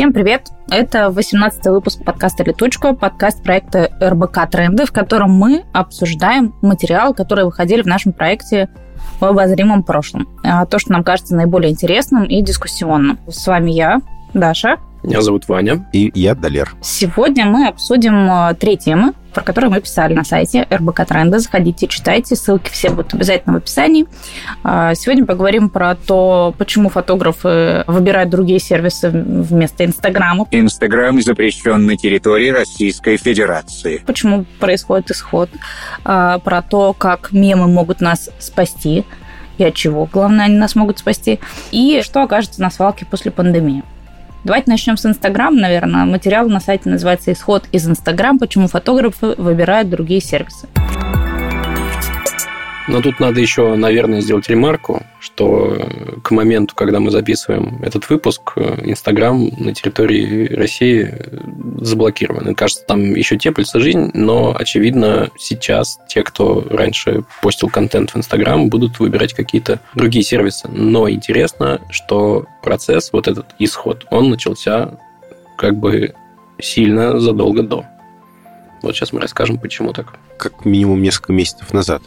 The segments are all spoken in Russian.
Всем привет! Это 18 выпуск подкаста «Летучка», подкаст проекта РБК «Тренды», в котором мы обсуждаем материалы, которые выходили в нашем проекте в обозримом прошлом. А, то, что нам кажется наиболее интересным и дискуссионным. С вами я, Даша. Меня зовут Ваня. И я Далер. Сегодня мы обсудим а, три темы, про которые мы писали на сайте РБК Тренда. Заходите, читайте, ссылки все будут обязательно в описании. А, сегодня поговорим про то, почему фотографы выбирают другие сервисы вместо Инстаграма. Инстаграм запрещен на территории Российской Федерации. Почему происходит исход. А, про то, как мемы могут нас спасти и от чего, главное, они нас могут спасти. И что окажется на свалке после пандемии. Давайте начнем с Инстаграм, наверное. Материал на сайте называется «Исход из Инстаграм. Почему фотографы выбирают другие сервисы». Но тут надо еще, наверное, сделать ремарку, что к моменту, когда мы записываем этот выпуск, Инстаграм на территории России заблокирован. И, кажется, там еще теплится жизнь, но, очевидно, сейчас те, кто раньше постил контент в Инстаграм, будут выбирать какие-то другие сервисы. Но интересно, что процесс, вот этот исход, он начался как бы сильно задолго до. Вот сейчас мы расскажем, почему так. Как минимум несколько месяцев назад.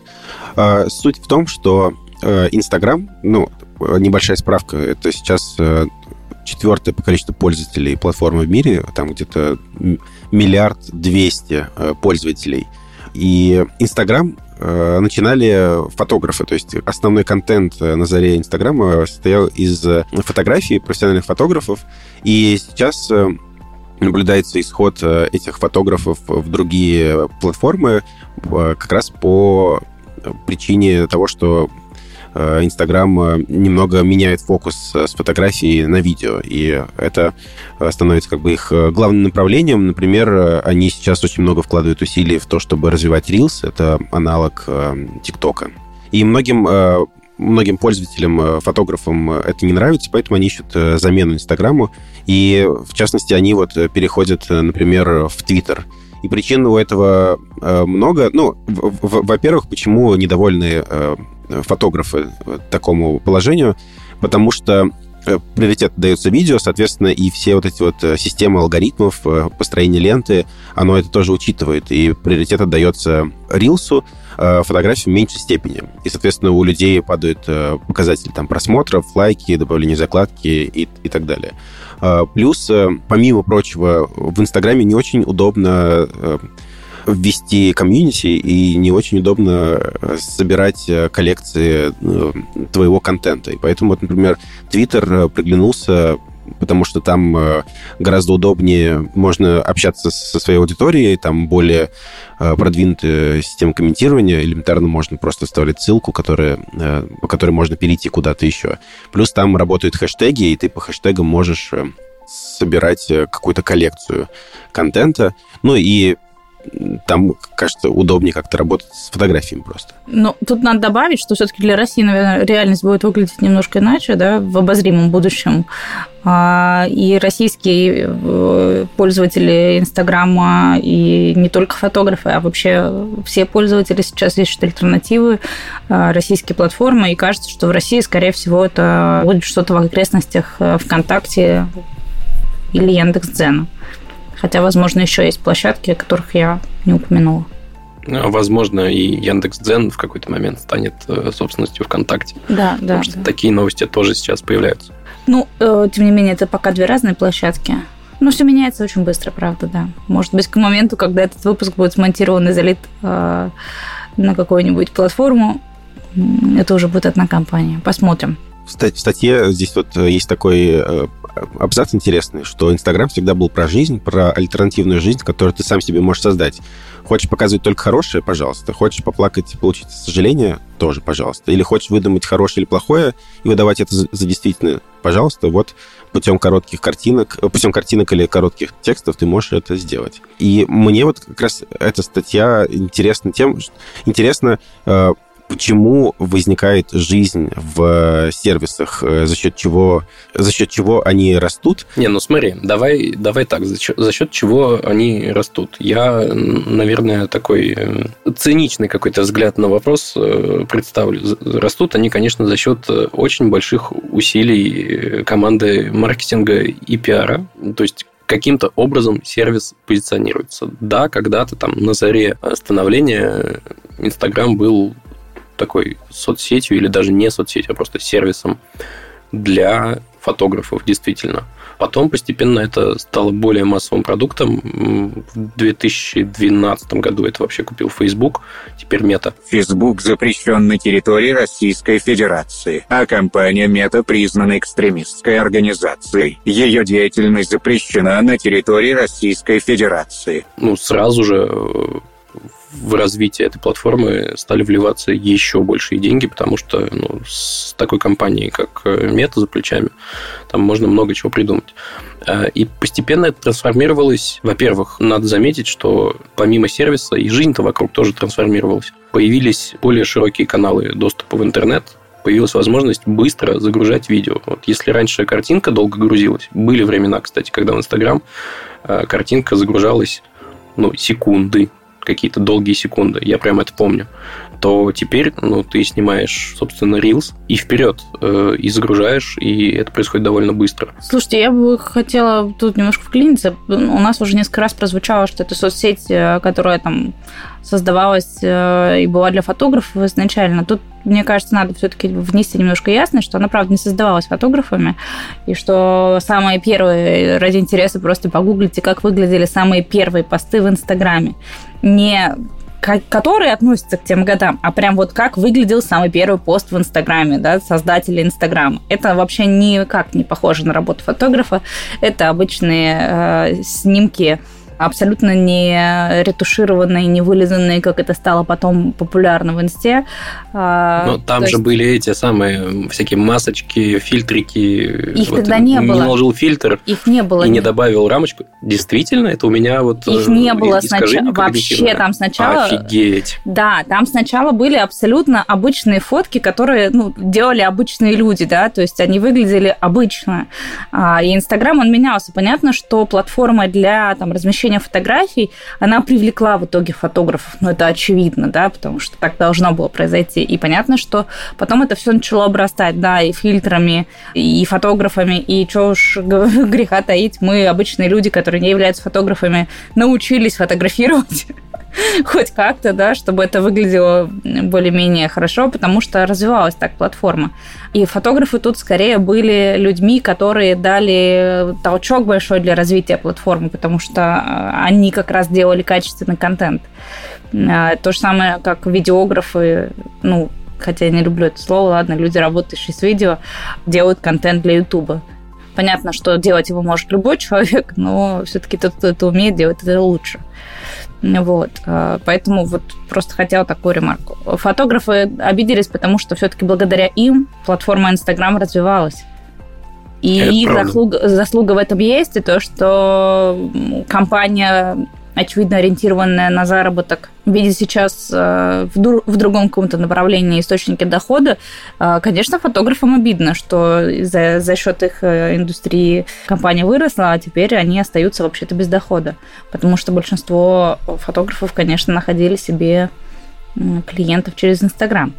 А, суть в том, что э, Инстаграм, ну, небольшая справка, это сейчас э, четвертое по количеству пользователей платформы в мире, там где-то миллиард двести э, пользователей. И Инстаграм начинали фотографы, то есть основной контент на заре Инстаграма состоял из фотографий профессиональных фотографов, и сейчас наблюдается исход э, этих фотографов в другие платформы э, как раз по причине того, что э, Инстаграм немного меняет фокус с фотографии на видео, и это становится как бы их главным направлением. Например, они сейчас очень много вкладывают усилий в то, чтобы развивать Reels, это аналог ТикТока. И многим многим пользователям, э, фотографам э, это не нравится, поэтому они ищут э, замену Инстаграму. И, в частности, они вот переходят, например, в Твиттер. И причин у этого много. Ну, во-первых, почему недовольны фотографы такому положению? Потому что приоритет дается видео, соответственно, и все вот эти вот системы алгоритмов, построения ленты, оно это тоже учитывает, и приоритет отдается рилсу, Э, фотографий в меньшей степени. И, соответственно, у людей падают э, показатели там, просмотров, лайки, добавления закладки и, и так далее. Э, плюс, помимо прочего, в Инстаграме не очень удобно ввести комьюнити и не очень удобно собирать коллекции твоего контента. И поэтому, вот, например, Твиттер приглянулся потому что там э, гораздо удобнее можно общаться со своей аудиторией, там более э, продвинутая система комментирования, элементарно можно просто вставлять ссылку, которая, э, по которой можно перейти куда-то еще. Плюс там работают хэштеги, и ты по хэштегам можешь собирать какую-то коллекцию контента. Ну и там, кажется, удобнее как-то работать с фотографиями просто. Ну, тут надо добавить, что все-таки для России, наверное, реальность будет выглядеть немножко иначе, да, в обозримом будущем. А, и российские э, пользователи Инстаграма, и не только фотографы, а вообще все пользователи сейчас ищут альтернативы, а, российские платформы, и кажется, что в России, скорее всего, это будет что-то в окрестностях э, ВКонтакте или Яндекс.Дзена. Хотя, возможно, еще есть площадки, которых я не упомянула. Ну, возможно, и Яндекс.Дзен в какой-то момент станет э, собственностью ВКонтакте. Да, да. Потому что да. такие новости тоже сейчас появляются. Ну, э, тем не менее, это пока две разные площадки. Но все меняется очень быстро, правда, да. Может быть, к моменту, когда этот выпуск будет смонтирован и залит э, на какую-нибудь платформу, это уже будет одна компания. Посмотрим. В статье здесь вот э, есть такой э, абзац интересный, что Инстаграм всегда был про жизнь, про альтернативную жизнь, которую ты сам себе можешь создать. Хочешь показывать только хорошее, пожалуйста. Хочешь поплакать и получить сожаление, тоже, пожалуйста. Или хочешь выдумать хорошее или плохое и выдавать это за, действительное, пожалуйста. Вот путем коротких картинок, э, путем картинок или коротких текстов ты можешь это сделать. И мне вот как раз эта статья интересна тем, что интересно почему возникает жизнь в сервисах, э, за счет чего, за счет чего они растут? Не, ну смотри, давай, давай так, за счет, за счет чего они растут. Я, наверное, такой э, циничный какой-то взгляд на вопрос э, представлю. Растут они, конечно, за счет очень больших усилий команды маркетинга и пиара. То есть каким-то образом сервис позиционируется. Да, когда-то там на заре становления Инстаграм был такой соцсетью или даже не соцсетью, а просто сервисом для фотографов, действительно. Потом постепенно это стало более массовым продуктом. В 2012 году это вообще купил Facebook, теперь Мета. Facebook запрещен на территории Российской Федерации, а компания Мета признана экстремистской организацией. Ее деятельность запрещена на территории Российской Федерации. Ну, сразу же э, в развитие этой платформы стали вливаться еще большие деньги, потому что ну, с такой компанией, как Мета за плечами, там можно много чего придумать. Э, и постепенно это трансформировалось. Во-первых, надо заметить, что помимо сервиса и жизнь-то вокруг тоже трансформировалась. Появились более широкие каналы доступа в интернет, появилась возможность быстро загружать видео. Вот если раньше картинка долго грузилась, были времена, кстати, когда в Инстаграм э, картинка загружалась ну, секунды, какие-то долгие секунды, я прям это помню, то теперь ну, ты снимаешь, собственно, Reels и вперед, э, и загружаешь, и это происходит довольно быстро. Слушайте, я бы хотела тут немножко вклиниться. У нас уже несколько раз прозвучало, что это соцсеть, э, которая там создавалась э, и была для фотографов изначально. Тут, мне кажется, надо все-таки внести немножко ясность, что она, правда, не создавалась фотографами, и что самые первые, ради интереса, просто погуглите, как выглядели самые первые посты в Инстаграме. Не которые относятся к тем годам, а прям вот как выглядел самый первый пост в Инстаграме, да, создателя Инстаграма. Это вообще никак не похоже на работу фотографа. Это обычные э, снимки абсолютно не ретушированные, не вылизанные, как это стало потом популярно в инсте. А, Но там То же есть... были эти самые всякие масочки, фильтрики. Их вот тогда не, не было. Не наложил фильтр. Их не было. И не добавил рамочку. Действительно, это у меня вот Их не э, было сначала. Вообще там сначала... Офигеть. Да, там сначала были абсолютно обычные фотки, которые ну, делали обычные люди, да, то есть они выглядели обычно. А, и Инстаграм, он менялся. Понятно, что платформа для там, размещения размещения фотографий, она привлекла в итоге фотографов. Ну, это очевидно, да, потому что так должно было произойти. И понятно, что потом это все начало обрастать, да, и фильтрами, и фотографами, и что уж греха таить, мы, обычные люди, которые не являются фотографами, научились фотографировать хоть как-то, да, чтобы это выглядело более-менее хорошо, потому что развивалась так платформа. И фотографы тут скорее были людьми, которые дали толчок большой для развития платформы, потому что а, они как раз делали качественный контент. А, то же самое, как видеографы, ну, хотя я не люблю это слово, ладно, люди, работающие с видео, делают контент для Ютуба. Понятно, что делать его может любой человек, но все-таки тот, кто это умеет, делать это лучше. Вот. А, поэтому вот просто хотела такую ремарку. Фотографы обиделись, потому что все-таки благодаря им платформа Инстаграм развивалась. И Это их заслуга, заслуга в этом есть, и то, что компания очевидно ориентированная на заработок, видит сейчас э, в, в другом каком-то направлении источники дохода, э, конечно, фотографам обидно, что за, за счет их э, индустрии компания выросла, а теперь они остаются вообще-то без дохода, потому что большинство фотографов, конечно, находили себе клиентов через Инстаграм.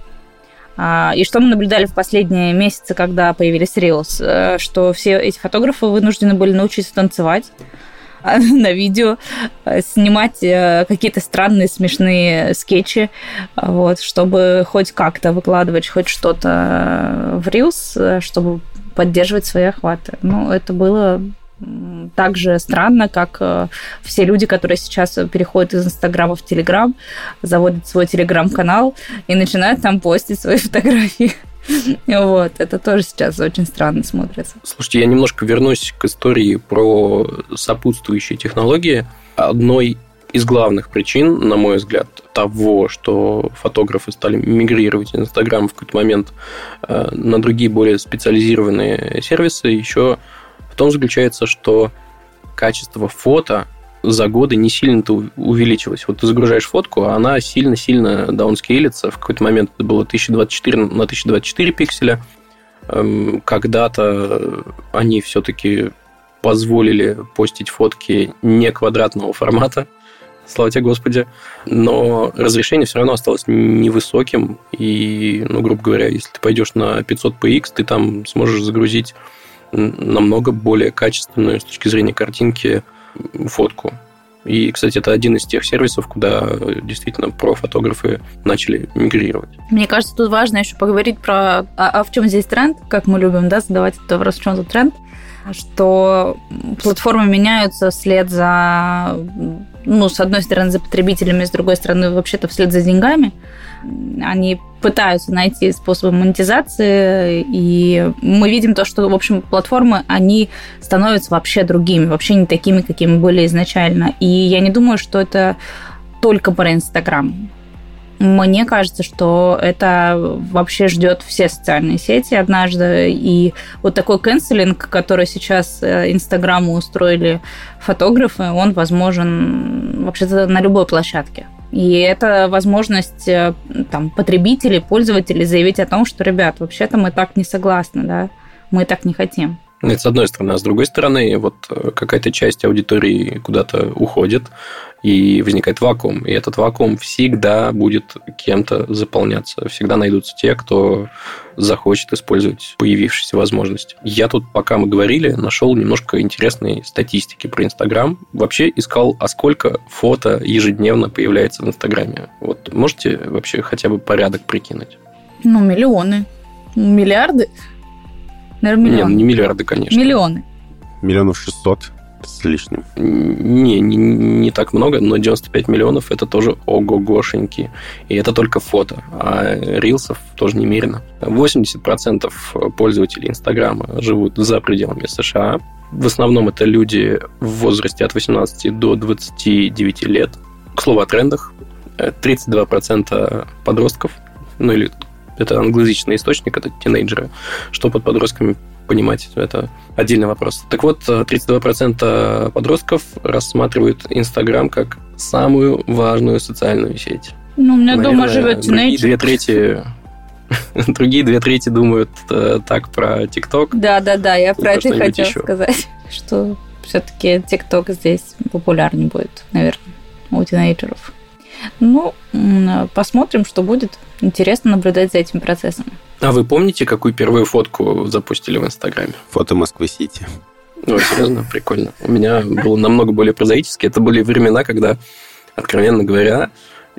А, и что мы наблюдали в последние месяцы, когда появились Reels, что все эти фотографы вынуждены были научиться танцевать, на видео, э, снимать э, какие-то странные смешные скетчи, вот, чтобы хоть как-то выкладывать хоть что-то в Reels, чтобы поддерживать свои охваты. Ну, это было так же странно, как э, все люди, которые сейчас переходят из Инстаграма в Телеграм, заводят свой Телеграм-канал и начинают там постить свои фотографии. Вот, это тоже сейчас очень странно смотрится. Слушайте, я немножко вернусь к истории про сопутствующие технологии. Одной из главных причин, на мой взгляд, того, что фотографы стали мигрировать из Инстаграма в какой-то момент э, на другие более специализированные сервисы, еще в том заключается, что качество фото за годы не сильно-то увеличилась. Вот ты загружаешь фотку, а она сильно-сильно даунскейлится. В какой-то момент это было 1024 на 1024 пикселя. Эм, когда-то они все-таки позволили постить фотки не квадратного формата, слава тебе, Господи. Но разрешение все равно осталось невысоким. И, ну, грубо говоря, если ты пойдешь на 500px, ты там сможешь загрузить намного более качественную с точки зрения картинки фотку. И, кстати, это один из тех сервисов, куда действительно про-фотографы начали мигрировать. Мне кажется, тут важно еще поговорить про, а, а в чем здесь тренд, как мы любим да, задавать этот вопрос, в чем за тренд, что платформы меняются вслед за, ну, с одной стороны, за потребителями, с другой стороны, вообще-то вслед за деньгами. Они пытаются найти способы монетизации, и мы видим то, что, в общем, платформы, они становятся вообще другими, вообще не такими, какими были изначально. И я не думаю, что это только про Инстаграм. Мне кажется, что это вообще ждет все социальные сети однажды. И вот такой канцелинг, который сейчас э, Инстаграму устроили фотографы, он возможен вообще-то на любой площадке. И это возможность э, там, потребителей, пользователей заявить о том, что, ребят, вообще-то мы так не согласны, да, мы так не хотим. Это с одной стороны. А с другой стороны, вот э, какая-то часть аудитории куда-то уходит, и возникает вакуум. И этот вакуум всегда будет кем-то заполняться. Всегда найдутся те, кто захочет использовать появившиеся возможности. Я тут, пока мы говорили, нашел немножко интересной статистики про Инстаграм. Вообще искал, а сколько фото ежедневно появляется в Инстаграме. Вот можете вообще хотя бы порядок прикинуть? Ну, миллионы. Миллиарды? Наверное, миллионы. Нет, не миллиарды, конечно. Миллионы. Миллионов шестьсот с лишним. Не, не, не так много, но 95 миллионов это тоже ого-гошеньки. И это только фото. А рилсов тоже немерено. 80% пользователей Инстаграма живут за пределами США. В основном это люди в возрасте от 18 до 29 лет. К слову о трендах. 32% подростков, ну или это англоязычный источник, это тинейджеры. Что под подростками понимать, это отдельный вопрос. Так вот, 32% подростков рассматривают Инстаграм как самую важную социальную сеть. Ну, у меня Наверное, дома живет тинейджер. Две трети Другие две трети думают э, так про ТикТок. Да, да, да, я про это хотела еще. сказать, что все-таки ТикТок здесь популярнее будет, наверное, у тинейджеров. Ну, посмотрим, что будет. Интересно наблюдать за этим процессом. А вы помните, какую первую фотку запустили в Инстаграме? Фото Москвы-Сити. Ну, серьезно, прикольно. У меня было намного более прозаически. Это были времена, когда, откровенно говоря,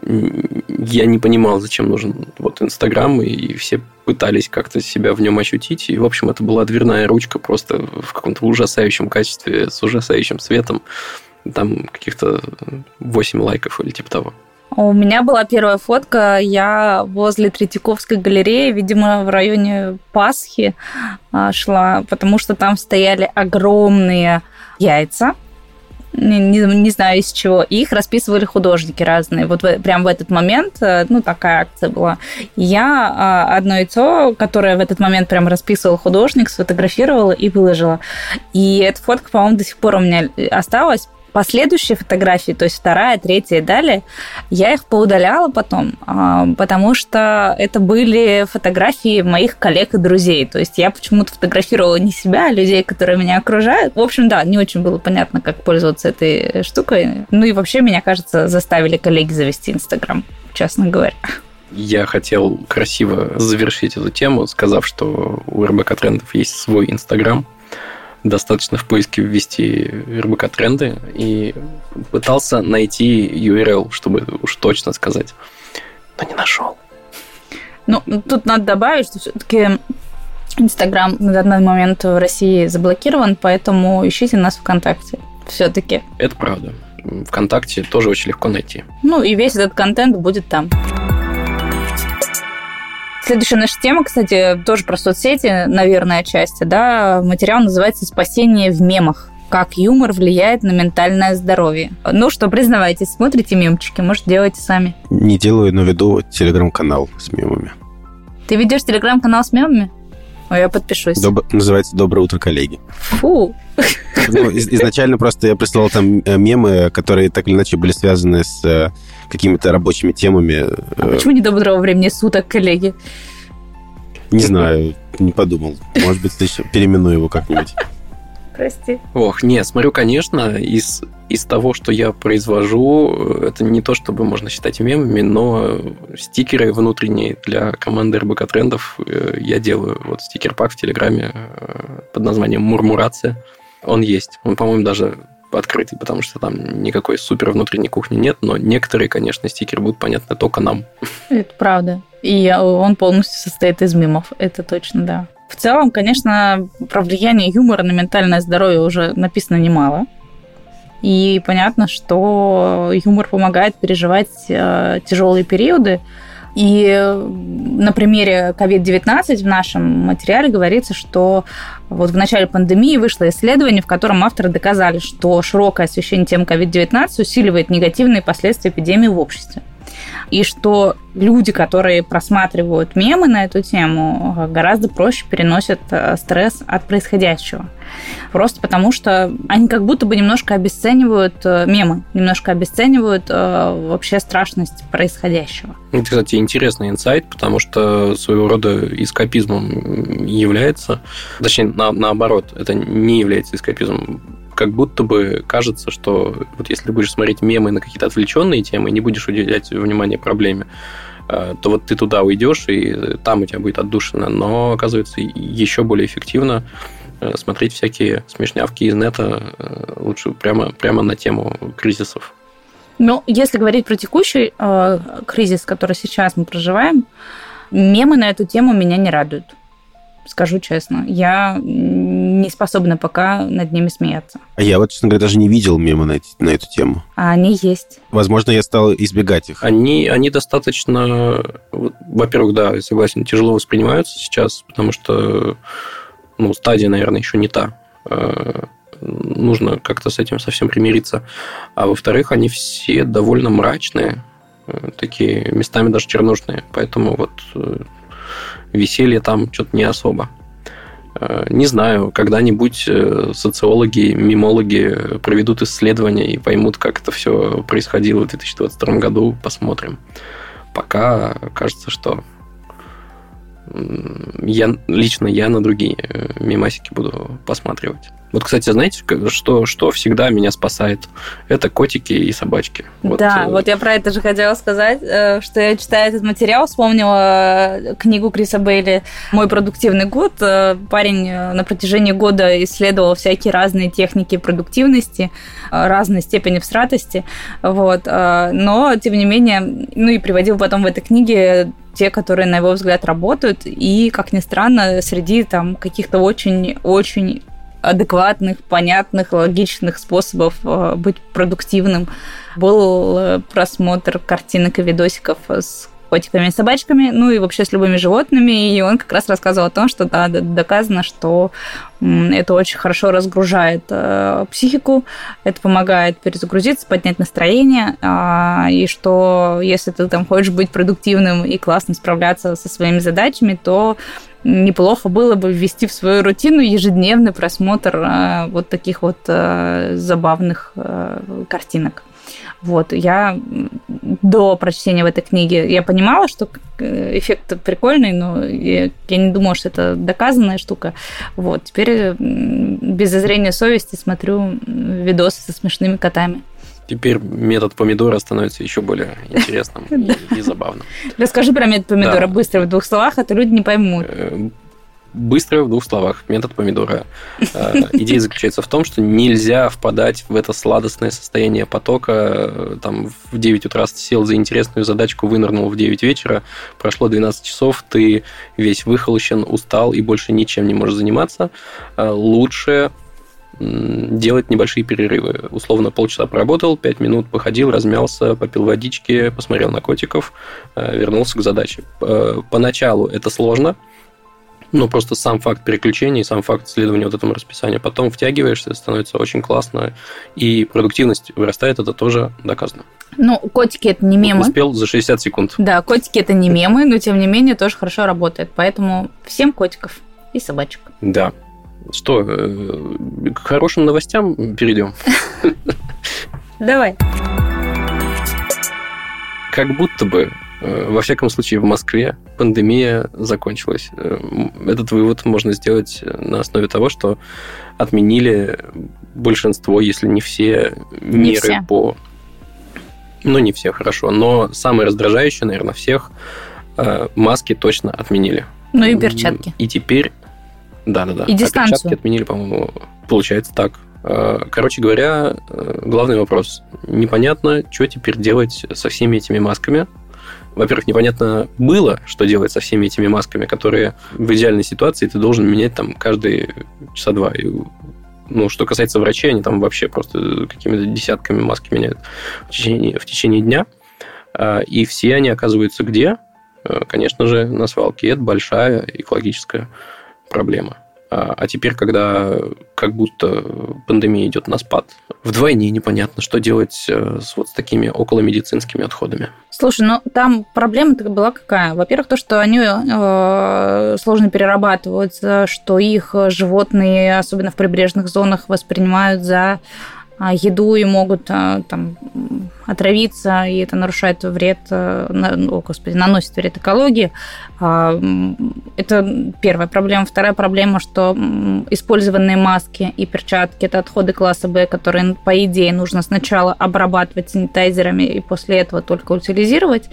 я не понимал, зачем нужен вот Инстаграм, и все пытались как-то себя в нем ощутить. И, в общем, это была дверная ручка просто в каком-то ужасающем качестве, с ужасающим светом. Там каких-то 8 лайков или типа того. У меня была первая фотка, я возле Третьяковской галереи, видимо, в районе Пасхи а, шла, потому что там стояли огромные яйца, не, не, не знаю из чего, и их расписывали художники разные. Вот в, прям в этот момент, э, ну, такая акция была. Я а, одно яйцо, которое в этот момент прям расписывал художник, сфотографировала и выложила. И эта фотка, по-моему, до сих пор у меня осталась, Последующие фотографии, то есть вторая, третья и далее, я их поудаляла потом, а, потому что это были фотографии моих коллег и друзей. То есть я почему-то фотографировала не себя, а людей, которые меня окружают. В общем, да, не очень было понятно, как пользоваться этой штукой. Ну и вообще, меня кажется, заставили коллеги завести Инстаграм, честно говоря. Я хотел красиво завершить эту тему, сказав, что у РБК Трендов есть свой Инстаграм, достаточно в поиске ввести РБК тренды и пытался найти URL, чтобы уж точно сказать, но не нашел. Ну, тут надо добавить, что все-таки Инстаграм на данный момент в России заблокирован, поэтому ищите нас ВКонтакте все-таки. Это правда. ВКонтакте тоже очень легко найти. Ну и весь этот контент будет там. Следующая наша тема, кстати, тоже про соцсети, наверное, часть, да, материал называется «Спасение в мемах» как юмор влияет на ментальное здоровье. Ну что, признавайтесь, смотрите мемчики, может, делайте сами. Не делаю, но веду телеграм-канал с мемами. Ты ведешь телеграм-канал с мемами? Ой, я подпишусь. Доб- Называется «Доброе утро, коллеги». Фу. Ну, из- изначально просто я прислал там э, мемы, которые так или иначе были связаны с э, какими-то рабочими темами. А Э, почему не доброго времени суток, коллеги? Не знаю, не подумал. Может быть, еще переименую его как-нибудь. Прости. Ох, не, смотрю, конечно, из, из того, что я произвожу, это не то, чтобы можно считать мемами, но стикеры внутренние для команды РБК Трендов э, я делаю. Вот стикер-пак в Телеграме э, под названием «Мурмурация». Он есть. Он, по-моему, даже открытый, потому что там никакой супер внутренней кухни нет, но некоторые, конечно, стикеры будут понятны только нам. Это правда. И он полностью состоит из мемов. Это точно, да. В целом, конечно, про влияние юмора на ментальное здоровье уже написано немало. И понятно, что юмор помогает переживать э, тяжелые периоды. И на примере COVID-19 в нашем материале говорится, что вот в начале пандемии вышло исследование, в котором авторы доказали, что широкое освещение темы COVID-19 усиливает негативные последствия эпидемии в обществе. И что люди, которые просматривают мемы на эту тему, гораздо проще переносят э, стресс от происходящего. Просто потому, что они как будто бы немножко обесценивают э, мемы, немножко обесценивают э, вообще страшность происходящего. Это, кстати, интересный инсайт, потому что своего рода эскапизмом является, точнее, на, наоборот, это не является эскапизмом. Как будто бы кажется, что вот если будешь смотреть мемы на какие-то отвлеченные темы не будешь уделять внимание проблеме, э, то вот ты туда уйдешь, и там у тебя будет отдушина. Но, оказывается, еще более эффективно э, смотреть всякие смешнявки из нета э, лучше прямо, прямо на тему кризисов. Ну, если говорить про текущий э, кризис, который сейчас мы проживаем, мемы на эту тему меня не радуют. Скажу честно, я не способна пока над ними смеяться. А я вот, честно говоря, даже не видел мемы на, эти- на эту тему. А они есть. Возможно, я стал избегать их. Они, они достаточно, во-первых, да, я согласен, тяжело воспринимаются сейчас, потому что ну, стадия, наверное, еще не та. Нужно как-то с этим совсем примириться. А во-вторых, они все довольно мрачные, э, такие местами даже чернушные. Поэтому вот э, веселье там что-то не особо. Э, Не знаю, когда-нибудь социологи, мимологи проведут исследования и поймут, как это все происходило в 2022 году, посмотрим. Пока кажется, что я, лично я на другие мимасики буду посматривать. Вот, кстати, знаете, что, что всегда меня спасает? Это котики и собачки. Вот, да, э, вот я про это же хотела сказать, э, что я читая этот материал, вспомнила э, книгу Криса Бейли «Мой продуктивный год». Парень на протяжении года исследовал всякие разные техники продуктивности, разной степени всратости, вот. Но, тем не менее, ну и приводил потом в этой книге те, которые, на его взгляд, работают, и, как ни странно, среди там каких-то очень-очень адекватных, понятных, логичных способов э, быть продуктивным. Был э, просмотр картинок и видосиков с котиками и собачками, ну и вообще с любыми животными, и он как раз рассказывал о том, что да, доказано, что это очень хорошо разгружает э, психику, это помогает перезагрузиться, поднять настроение, а, и что если ты там хочешь быть продуктивным и классно справляться со своими задачами, то неплохо было бы ввести в свою рутину ежедневный просмотр э, вот таких вот э, забавных э, картинок. Вот, я до прочтения в этой книге, я понимала, что э, эффект прикольный, но я, я не думала, что это доказанная штука. Вот, теперь без зазрения совести смотрю видосы со смешными котами. Теперь метод помидора становится еще более интересным и, забавным. Расскажи про метод помидора быстро в двух словах, а то люди не поймут. Э, Быстро в двух словах. Метод помидора. Э, Идея заключается в том, что нельзя впадать в это сладостное состояние потока. э, Там в 9 утра сел за интересную задачку, вынырнул в 9 вечера, прошло 12 часов, ты весь выхолощен, устал и больше ничем не можешь заниматься. Лучше делать небольшие перерывы. Условно, полчаса поработал, 5 минут походил, размялся, попил водички, посмотрел на котиков, э, вернулся к задаче. Э, Поначалу это сложно, ну, просто сам факт переключения, сам факт следования вот этому расписанию. Потом втягиваешься, становится очень классно, и продуктивность вырастает, это тоже доказано. Ну, котики это не мемы. Успел за 60 секунд. Да, котики это не мемы, но тем не менее тоже хорошо работает. Поэтому всем котиков и собачек. Да. Что, э, к хорошим новостям перейдем? Давай. Как будто бы Э, во всяком случае, в Москве пандемия закончилась. Э, этот вывод можно сделать на основе того, что отменили большинство, если не все не меры все. по... Ну, не все, хорошо. Но самое раздражающее, наверное, всех маски точно отменили. Ну и перчатки. И теперь... Да-да-да. И дистанцию. А перчатки отменили, по-моему, получается так. Короче говоря, главный вопрос. Непонятно, что теперь делать со всеми этими масками, во-первых, непонятно было, что делать со всеми этими масками, которые в идеальной ситуации ты должен менять там каждые часа два. И, ну, что касается врачей, они там вообще просто какими-то десятками маски меняют в течение, в течение дня. А, и все они оказываются где? А, конечно же, на свалке. Это большая экологическая проблема. А, а теперь, когда как будто пандемия идет на спад, вдвойне непонятно, что делать э, с вот с такими околомедицинскими отходами. Слушай, ну там проблема-то была какая? Во-первых, то, что они э, сложно перерабатываются, что их животные, особенно в прибрежных зонах, воспринимают за еду и могут а, там отравиться, и это нарушает вред, э, о, господи, наносит вред экологии. А, это первая проблема. Вторая проблема, что использованные маски и перчатки – это отходы класса Б, которые, по идее, нужно сначала обрабатывать санитайзерами и после этого только утилизировать.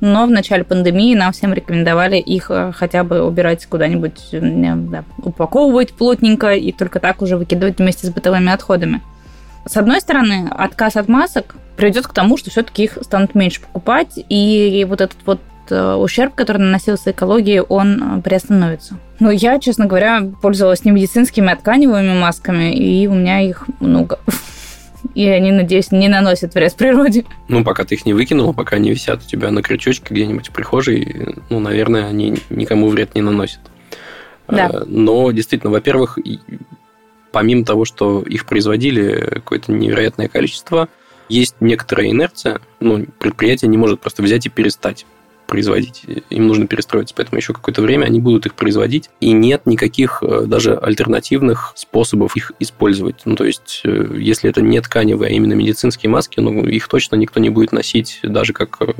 Но в начале пандемии нам всем рекомендовали их э, хотя бы убирать куда-нибудь, да, упаковывать плотненько и только так уже выкидывать вместе с бытовыми отходами. С одной стороны, отказ от масок приведет к тому, что все-таки их станут меньше покупать, и вот этот вот э, ущерб, который наносился экологии, он э, приостановится. Но я, честно говоря, пользовалась не медицинскими, а тканевыми масками, и у меня их много. И они, надеюсь, не наносят вред природе. Ну, пока ты их не выкинула, пока они висят у тебя на крючочке где-нибудь в прихожей, ну, наверное, они никому вред не наносят. Да. Э, но действительно, во-первых, помимо того, что их производили какое-то невероятное количество, есть некоторая инерция. Ну, предприятие не может просто взять и перестать производить. Им нужно перестроиться, поэтому еще какое-то время они будут их производить. И нет никаких э, даже альтернативных способов их использовать. Ну, то есть, э, если это не тканевые, а именно медицинские маски, ну, их точно никто не будет носить, даже как э,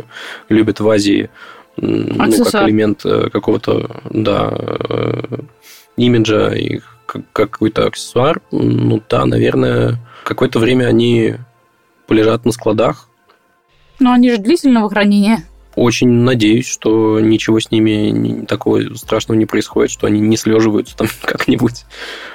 любят в Азии, ну, как элемент какого-то, да, имиджа их как какой-то аксессуар, ну да, наверное, какое-то время они полежат на складах. Но они же длительного хранения. Очень надеюсь, что ничего с ними такого страшного не происходит, что они не слеживаются там как-нибудь.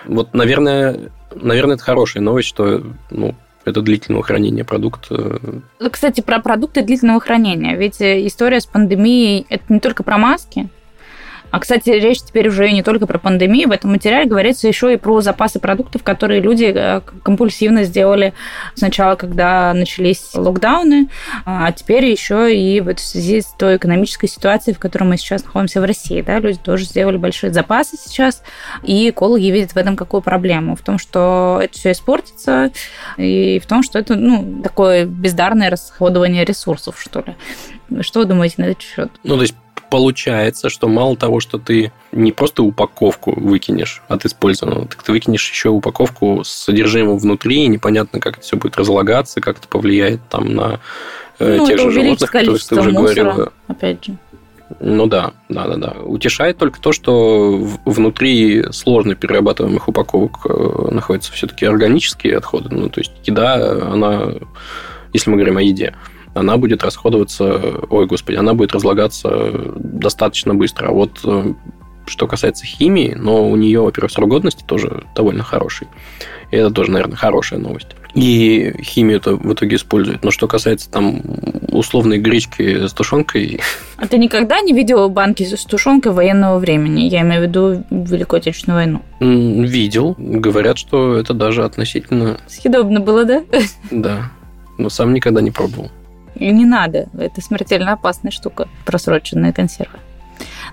Вот, наверное, наверное, это хорошая новость, что ну, это длительного хранения продукт. Э, Кстати, про продукты длительного хранения. Ведь история с пандемией – это не только про маски, а, кстати, речь теперь уже не только про пандемию. В этом материале говорится еще и про запасы продуктов, которые люди э, компульсивно сделали сначала, когда начались локдауны, а теперь еще и в связи с той экономической ситуацией, в которой мы сейчас находимся в России. Да, люди тоже сделали большие запасы сейчас, и экологи видят в этом какую проблему? В том, что это все испортится, и в том, что это ну, такое бездарное расходование ресурсов, что ли. Что вы думаете на этот счет? Ну, то есть получается, что мало того, что ты не просто упаковку выкинешь от использованного, так ты выкинешь еще упаковку с содержимым внутри, и непонятно, как это все будет разлагаться, как это повлияет там на э, ну, тех же животных, о которых ты уже мусора, говорила. Опять же. Ну да, да, да, да. Утешает только то, что внутри сложно перерабатываемых упаковок э, находятся все-таки органические отходы. Ну, то есть еда, она, если мы говорим о еде, она будет расходоваться, ой, господи, она будет разлагаться достаточно быстро. А вот э, что касается химии, но у нее, во-первых, срок годности тоже довольно хороший. И это тоже, наверное, хорошая новость. И химию это в итоге используют. Но что касается там условной гречки с тушенкой... А ты никогда не видел банки с тушенкой военного времени? Я имею в виду Великую Отечественную войну. Видел. Говорят, что это даже относительно... Съедобно было, да? Да. Но сам никогда не пробовал. И не надо. Это смертельно опасная штука, просроченные консервы.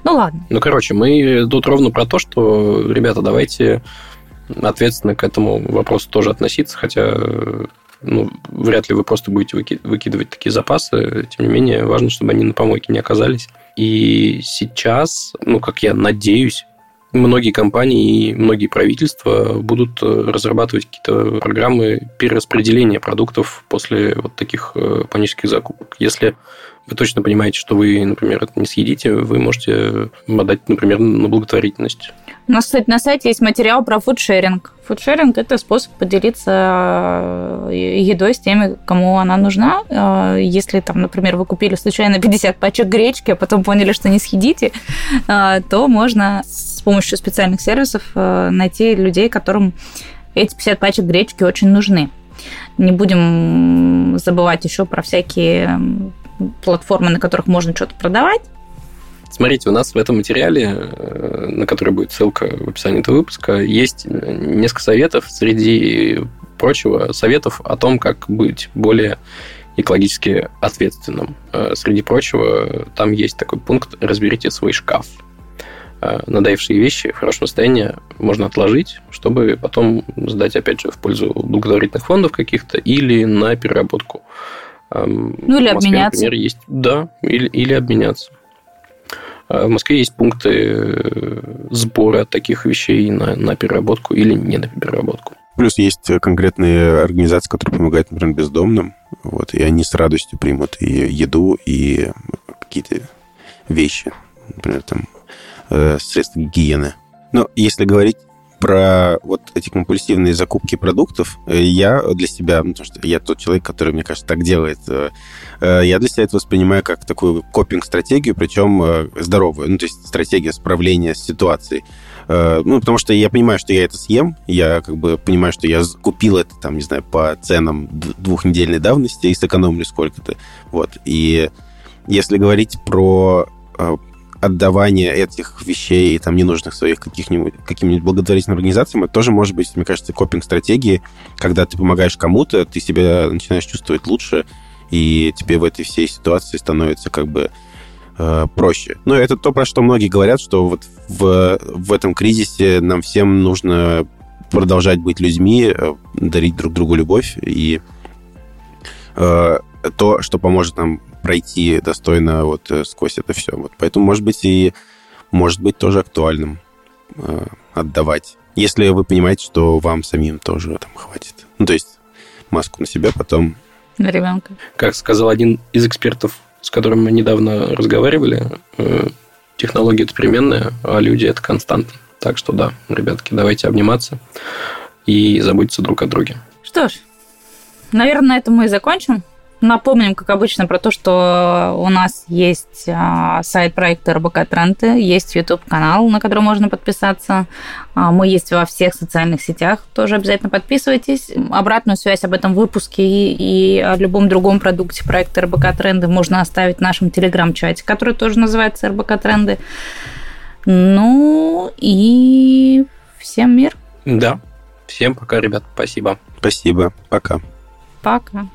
Ну ладно. Ну, короче, мы тут ровно про то, что, ребята, давайте ответственно к этому вопросу тоже относиться, хотя ну, вряд ли вы просто будете выкидывать такие запасы. Тем не менее, важно, чтобы они на помойке не оказались. И сейчас, ну, как я надеюсь, многие компании и многие правительства будут разрабатывать какие-то программы перераспределения продуктов после вот таких панических закупок. Если вы точно понимаете, что вы, например, это не съедите, вы можете отдать, например, на благотворительность. У нас, кстати, на сайте есть материал про фудшеринг. Фудшеринг – это способ поделиться э, едой с теми, кому она нужна. Э, если, там, например, вы купили случайно 50 пачек гречки, а потом поняли, что не съедите, э, то можно с помощью специальных сервисов найти людей, которым эти 50 пачек гречки очень нужны. Не будем забывать еще про всякие платформы, на которых можно что-то продавать. Смотрите, у нас в этом материале, э, на который будет ссылка в описании этого выпуска, есть несколько советов, среди прочего, советов о том, как быть более экологически ответственным. Э, среди прочего, там есть такой пункт «Разберите свой шкаф». Э, надоевшие вещи в хорошем состоянии можно отложить, чтобы потом сдать, опять же, в пользу благотворительных фондов каких-то или на переработку. Ну, или Москве, обменяться. Например, есть, да, или, или обменяться. А в Москве есть пункты э, сбора таких вещей на, на переработку или не на переработку. Плюс есть конкретные организации, которые помогают, например, бездомным, вот, и они с радостью примут и еду, и какие-то вещи, например, там, э, средства гигиены. Но если говорить про вот эти компульсивные закупки продуктов, э, я для себя, ну, потому что я тот человек, который, мне кажется, так делает, э, э, я для себя это воспринимаю как такую копинг-стратегию, причем здоровую, ну, то есть стратегия справления с ситуацией. Ну, потому что я понимаю, что я это съем, я как бы понимаю, что я купил это, там, не знаю, по ценам двухнедельной давности и сэкономлю сколько-то. Вот. И если говорить про отдавание этих вещей и там ненужных своих каких-нибудь каким-нибудь благотворительным организациям, это тоже может быть, мне кажется, копинг-стратегии, когда ты помогаешь кому-то, ты себя начинаешь чувствовать лучше, и тебе в этой всей ситуации становится как бы э, проще. Но это то, про что многие говорят, что вот в, в этом кризисе нам всем нужно продолжать быть людьми, э, дарить друг другу любовь, и э, то, что поможет нам пройти достойно вот э, сквозь это все. Вот поэтому, может быть, и может быть тоже актуальным э, отдавать. Если вы понимаете, что вам самим тоже там хватит. Ну, то есть маску на себя, потом... На ребенка. Как сказал один из экспертов, с которым мы недавно разговаривали, э, технология это переменная, а люди это константа. Так что да, ребятки, давайте обниматься и заботиться друг о друге. Что ж, наверное, на этом мы и закончим. Напомним, как обычно, про то, что у нас есть а, сайт проекта РБК Тренды, есть YouTube-канал, на который можно подписаться. А, мы есть во всех социальных сетях, тоже обязательно подписывайтесь. Обратную связь об этом выпуске и о любом другом продукте проекта РБК Тренды можно оставить в нашем телеграм-чате, который тоже называется РБК Тренды. Ну и всем мир. Да. Всем пока, ребят. Спасибо. Спасибо. Пока. Пока.